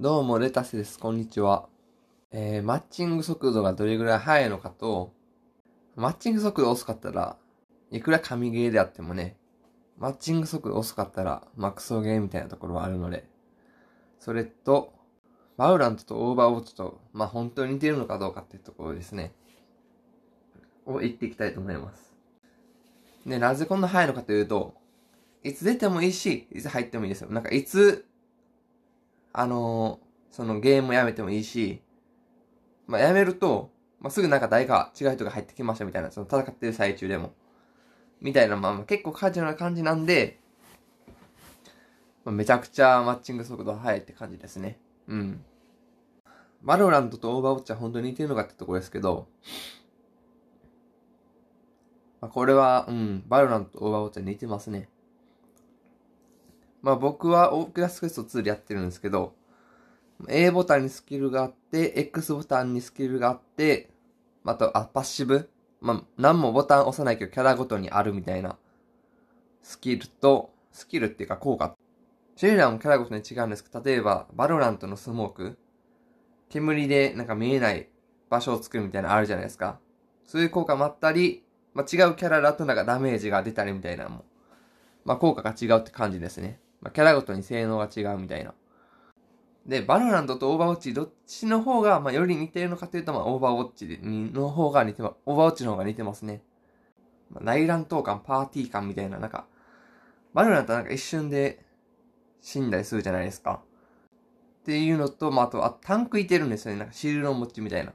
どうも、レタスです。こんにちは。えー、マッチング速度がどれぐらい速いのかと、マッチング速度遅かったら、いくら神ゲーであってもね、マッチング速度遅かったら、マクソゲーみたいなところはあるので、それと、バウラントとオーバーウォッチと、まあ、本当に似てるのかどうかっていうところですね。を言っていきたいと思います。で、なぜこんな速いのかというと、いつ出てもいいし、いつ入ってもいいですよ。なんかいつ、あのーそのゲームをやめてもいいし、まあ、やめると、まあ、すぐなんか誰か違う人が入ってきましたみたいな、その戦ってる最中でも。みたいな、まあ、結構カジュアルな感じなんで、まあ、めちゃくちゃマッチング速度速いって感じですね。うん。バロラントとオーバーウォッチは本当に似てるのかってところですけど、まあ、これは、うん、バロラントとオーバーウォッチは似てますね。まあ僕はオキュラスクエスト2でやってるんですけど、A ボタンにスキルがあって、X ボタンにスキルがあって、あと、あ、パッシブまあ、何もボタン押さないけど、キャラごとにあるみたいな、スキルと、スキルっていうか効果。シェリラもキャラごとに違うんですけど、例えば、バロラントのスモーク、煙でなんか見えない場所を作るみたいなのあるじゃないですか。そういう効果もあったり、まあ、違うキャラだとなんかダメージが出たりみたいなのも、まあ、効果が違うって感じですね。まあ、キャラごとに性能が違うみたいな。で、バロラントとオーバーウォッチ、どっちの方が、まあ、より似てるのかというと、まあ、オーバーウォッチの方が似てま、オーバーウォッチの方が似てますね。まあ、大乱闘感、パーティー感みたいな、なんか、バロラントはなんか一瞬で死んだりするじゃないですか。っていうのと、まあ、あと、あ、タンクいてるんですよね。なんかシールド持ちみたいな。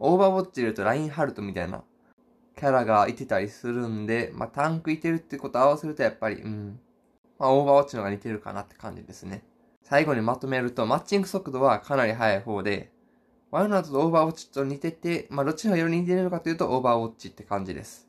オーバーウォッチで言うと、ラインハルトみたいなキャラがいてたりするんで、まあ、タンクいてるってことを合わせると、やっぱり、うん。まあ、オーバーウォッチの方が似てるかなって感じですね。最後にまとめると、マッチング速度はかなり速い方で、ワイルドナートとオーバーウォッチと似てて、まあ、どっちがより似てるのかというと、オーバーウォッチって感じです。